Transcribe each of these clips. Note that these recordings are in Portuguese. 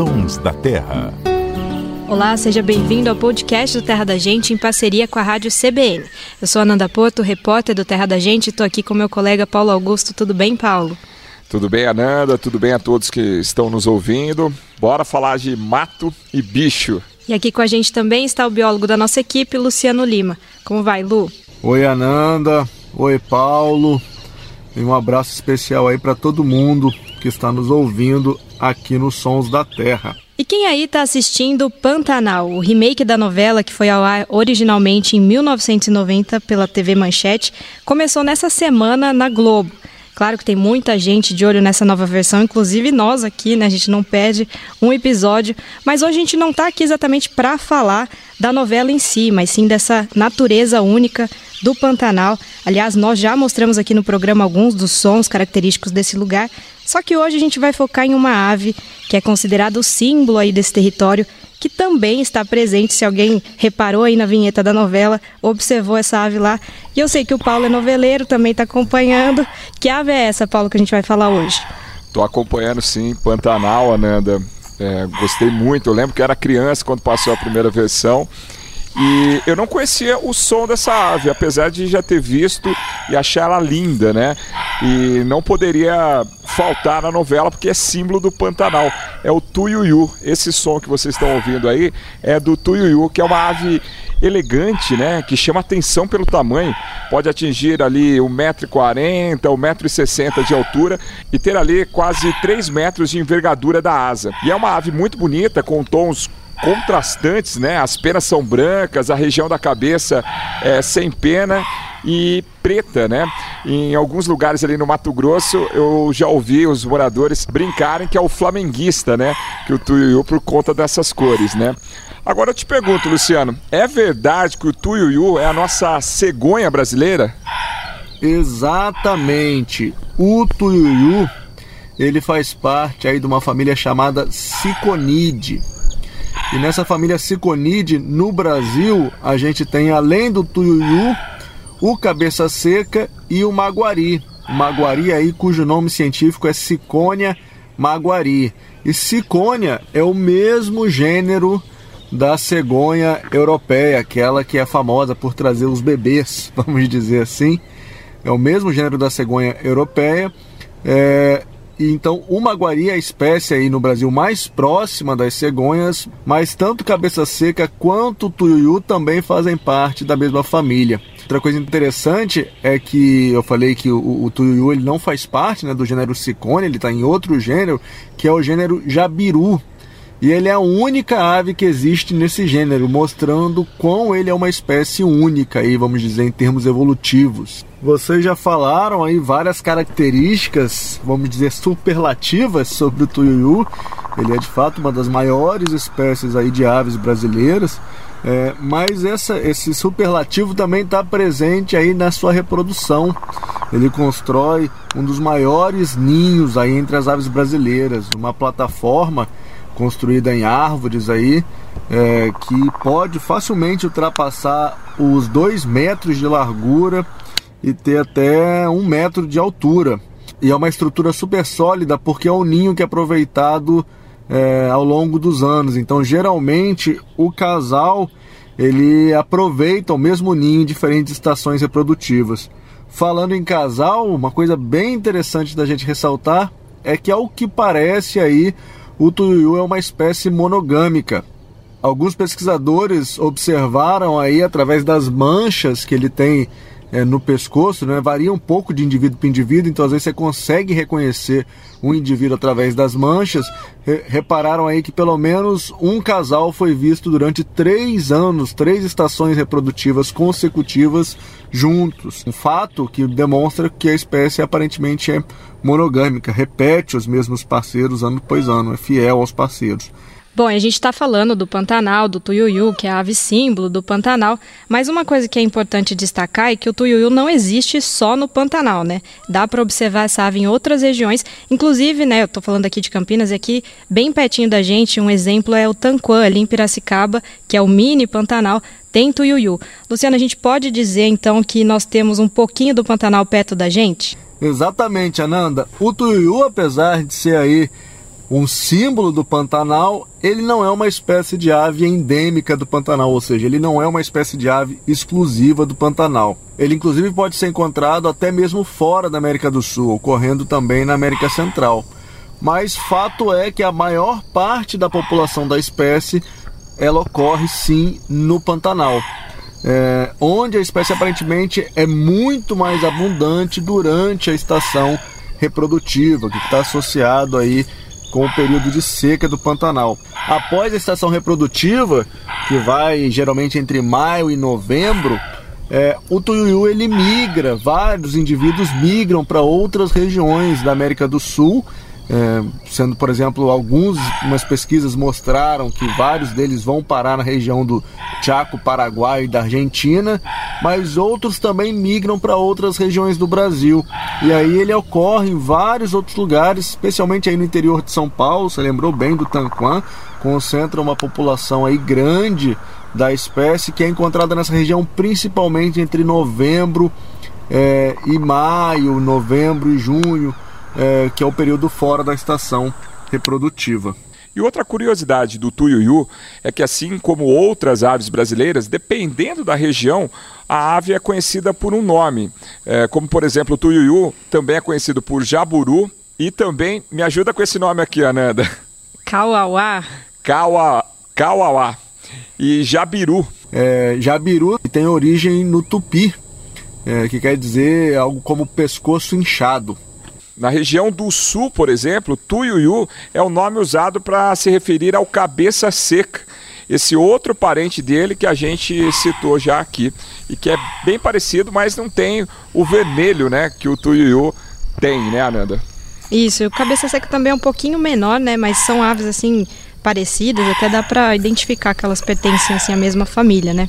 Sons da Terra. Olá, seja bem-vindo ao podcast do Terra da Gente em parceria com a Rádio CBN. Eu sou Ananda Porto, repórter do Terra da Gente, e estou aqui com meu colega Paulo Augusto. Tudo bem, Paulo? Tudo bem, Ananda? Tudo bem a todos que estão nos ouvindo? Bora falar de mato e bicho. E aqui com a gente também está o biólogo da nossa equipe, Luciano Lima. Como vai, Lu? Oi, Ananda. Oi, Paulo. E um abraço especial aí para todo mundo que está nos ouvindo aqui nos Sons da Terra. E quem aí está assistindo Pantanal, o remake da novela que foi ao ar originalmente em 1990 pela TV Manchete, começou nessa semana na Globo. Claro que tem muita gente de olho nessa nova versão, inclusive nós aqui, né? A gente não perde um episódio. Mas hoje a gente não está aqui exatamente para falar da novela em si, mas sim dessa natureza única do Pantanal. Aliás, nós já mostramos aqui no programa alguns dos sons característicos desse lugar. Só que hoje a gente vai focar em uma ave que é considerada o símbolo aí desse território que também está presente. Se alguém reparou aí na vinheta da novela, observou essa ave lá. E eu sei que o Paulo é noveleiro, também está acompanhando. Que ave é essa, Paulo, que a gente vai falar hoje? Estou acompanhando sim, Pantanal, Ananda. É, gostei muito. Eu lembro que era criança quando passou a primeira versão. E eu não conhecia o som dessa ave, apesar de já ter visto e achar ela linda, né? E não poderia faltar na novela porque é símbolo do Pantanal. É o tuiuiu. Esse som que vocês estão ouvindo aí é do tuiuiu, que é uma ave elegante, né? Que chama atenção pelo tamanho. Pode atingir ali 1,40m, 1,60m de altura e ter ali quase 3 metros de envergadura da asa. E é uma ave muito bonita, com tons contrastantes, né? As penas são brancas, a região da cabeça é sem pena e preta, né? Em alguns lugares ali no Mato Grosso, eu já ouvi os moradores brincarem que é o flamenguista, né? Que o tuiuiu por conta dessas cores, né? Agora eu te pergunto, Luciano, é verdade que o tuiuiu é a nossa cegonha brasileira? Exatamente. O tuiuiu, ele faz parte aí de uma família chamada Ciconide. E nessa família Ciconide, no Brasil, a gente tem além do tuiuiu, o cabeça seca e o maguari. O maguari aí cujo nome científico é Ciconia maguari. E Ciconia é o mesmo gênero da cegonha europeia, aquela que é famosa por trazer os bebês, vamos dizer assim. É o mesmo gênero da cegonha europeia. É, então, o maguari é a espécie aí no Brasil mais próxima das cegonhas, mas tanto cabeça seca quanto tuiuiu também fazem parte da mesma família. Outra coisa interessante é que eu falei que o, o ele não faz parte né, do gênero Ciconia, ele está em outro gênero, que é o gênero jabiru. E ele é a única ave que existe nesse gênero, mostrando quão ele é uma espécie única, aí, vamos dizer, em termos evolutivos. Vocês já falaram aí várias características, vamos dizer, superlativas sobre o tuiuiu. Ele é de fato uma das maiores espécies aí de aves brasileiras. É, mas essa, esse superlativo também está presente aí na sua reprodução. Ele constrói um dos maiores ninhos aí entre as aves brasileiras, uma plataforma construída em árvores aí, é, que pode facilmente ultrapassar os dois metros de largura e ter até um metro de altura. E é uma estrutura super sólida porque é um ninho que é aproveitado é, ao longo dos anos. Então, geralmente, o casal ele aproveita o mesmo ninho em diferentes estações reprodutivas. Falando em casal, uma coisa bem interessante da gente ressaltar é que, ao que parece aí, o tuiuiu é uma espécie monogâmica. Alguns pesquisadores observaram aí através das manchas que ele tem é, no pescoço, né? varia um pouco de indivíduo para indivíduo, então às vezes você consegue reconhecer um indivíduo através das manchas. Re repararam aí que pelo menos um casal foi visto durante três anos, três estações reprodutivas consecutivas juntos. Um fato que demonstra que a espécie aparentemente é monogâmica, repete os mesmos parceiros ano após ano, é fiel aos parceiros. Bom, a gente está falando do Pantanal, do tuiuiu, que é a ave símbolo do Pantanal, mas uma coisa que é importante destacar é que o tuiuiu não existe só no Pantanal, né? Dá para observar essa ave em outras regiões, inclusive, né, eu estou falando aqui de Campinas, e aqui bem pertinho da gente, um exemplo é o Tanquã, ali em Piracicaba, que é o mini Pantanal, tem tuiuiu. Luciana, a gente pode dizer então que nós temos um pouquinho do Pantanal perto da gente? Exatamente, Ananda. O tuiuiu, apesar de ser aí um símbolo do Pantanal, ele não é uma espécie de ave endêmica do Pantanal, ou seja, ele não é uma espécie de ave exclusiva do Pantanal. Ele inclusive pode ser encontrado até mesmo fora da América do Sul, ocorrendo também na América Central. Mas fato é que a maior parte da população da espécie ela ocorre sim no Pantanal. É, onde a espécie aparentemente é muito mais abundante durante a estação reprodutiva, que está associado aí com o período de seca do Pantanal. Após a estação reprodutiva, que vai geralmente entre maio e novembro, é, o tuiuiu ele migra, vários indivíduos migram para outras regiões da América do Sul é, sendo, por exemplo, algumas pesquisas mostraram que vários deles vão parar na região do Chaco, Paraguai e da Argentina, mas outros também migram para outras regiões do Brasil. E aí ele ocorre em vários outros lugares, especialmente aí no interior de São Paulo, você lembrou bem do Tanquã, concentra uma população aí grande da espécie que é encontrada nessa região principalmente entre novembro é, e maio, novembro e junho é, que é o período fora da estação reprodutiva. E outra curiosidade do tuiuiu é que, assim como outras aves brasileiras, dependendo da região, a ave é conhecida por um nome. É, como, por exemplo, o tuiuiu também é conhecido por jaburu e também, me ajuda com esse nome aqui, Ananda. Cauauá. Caua, Cauauá. E jabiru. É, jabiru tem origem no tupi, é, que quer dizer algo como pescoço inchado. Na região do sul, por exemplo, Tuiuiu é o nome usado para se referir ao cabeça seca, esse outro parente dele que a gente citou já aqui e que é bem parecido, mas não tem o vermelho, né, que o Tuiuiu tem, né, Ananda? Isso, o cabeça seca também é um pouquinho menor, né, mas são aves assim parecidas, até dá para identificar que elas pertencem assim à mesma família, né?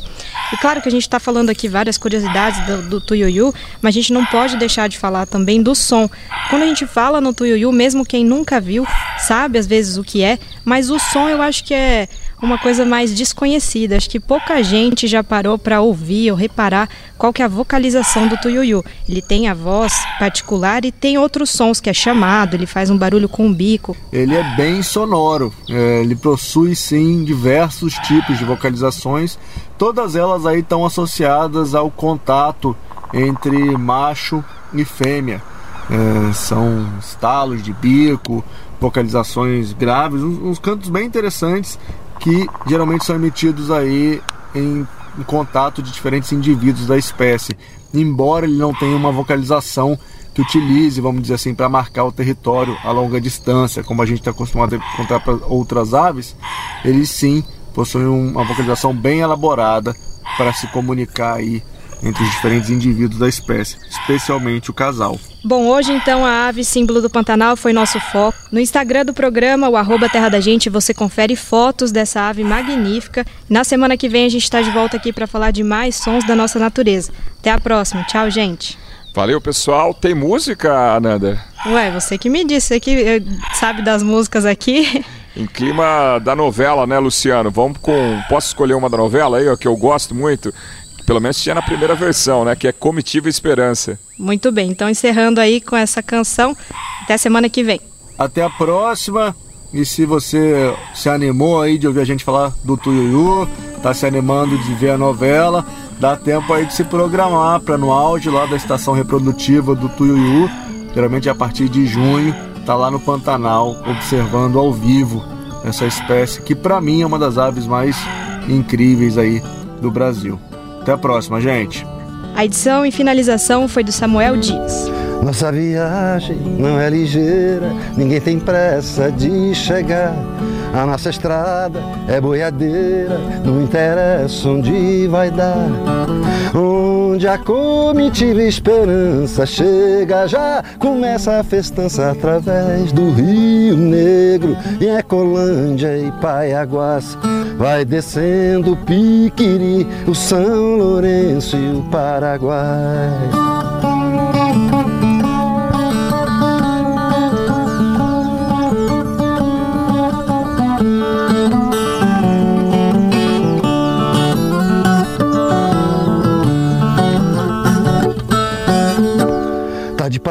E claro que a gente está falando aqui várias curiosidades do, do tuiuiu, mas a gente não pode deixar de falar também do som. Quando a gente fala no tuiuiu, mesmo quem nunca viu, sabe às vezes o que é, mas o som eu acho que é uma coisa mais desconhecida. Acho que pouca gente já parou para ouvir ou reparar qual que é a vocalização do tuiuiu. Ele tem a voz particular e tem outros sons que é chamado, ele faz um barulho com o bico. Ele é bem sonoro, é, ele possui sim diversos tipos de vocalizações, todas elas aí estão associadas ao contato entre macho e fêmea. É, são estalos de bico, vocalizações graves, uns, uns cantos bem interessantes que geralmente são emitidos aí em, em contato de diferentes indivíduos da espécie, embora ele não tenha uma vocalização que utilize, vamos dizer assim, para marcar o território a longa distância, como a gente está acostumado a encontrar para outras aves, eles sim possuem uma vocalização bem elaborada para se comunicar aí entre os diferentes indivíduos da espécie, especialmente o casal. Bom, hoje então a ave símbolo do Pantanal foi nosso foco. No Instagram do programa, o arroba Terra da Gente, você confere fotos dessa ave magnífica. Na semana que vem a gente está de volta aqui para falar de mais sons da nossa natureza. Até a próxima. Tchau, gente. Valeu, pessoal. Tem música, Ananda? Ué, você que me disse, você que eh, sabe das músicas aqui. Em clima da novela, né, Luciano? Vamos com. Posso escolher uma da novela aí, ó, que eu gosto muito? pelo menos tinha na primeira versão, né? Que é Comitiva Esperança. Muito bem, então encerrando aí com essa canção. Até semana que vem. Até a próxima. E se você se animou aí de ouvir a gente falar do Tuiuiu, tá se animando de ver a novela, dá tempo aí de se programar para no auge lá da estação reprodutiva do Tuiuiu, geralmente a partir de junho, tá lá no Pantanal observando ao vivo essa espécie que para mim é uma das aves mais incríveis aí do Brasil. Até a próxima, gente. A edição e finalização foi do Samuel Dias. Nossa viagem não é ligeira, ninguém tem pressa de chegar. A nossa estrada é boiadeira, não interessa onde vai dar. Onde a comitiva esperança chega, já começa a festança através do Rio Negro, em Ecolândia e Paiaguás. Vai descendo o Piquiri, o São Lourenço e o Paraguai.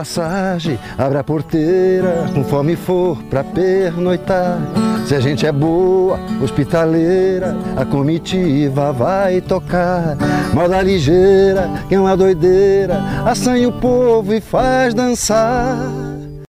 Passagem, abre a porteira, conforme for pra pernoitar. Se a gente é boa, hospitaleira, a comitiva vai tocar. Moda ligeira, que é uma doideira, assanha o povo e faz dançar.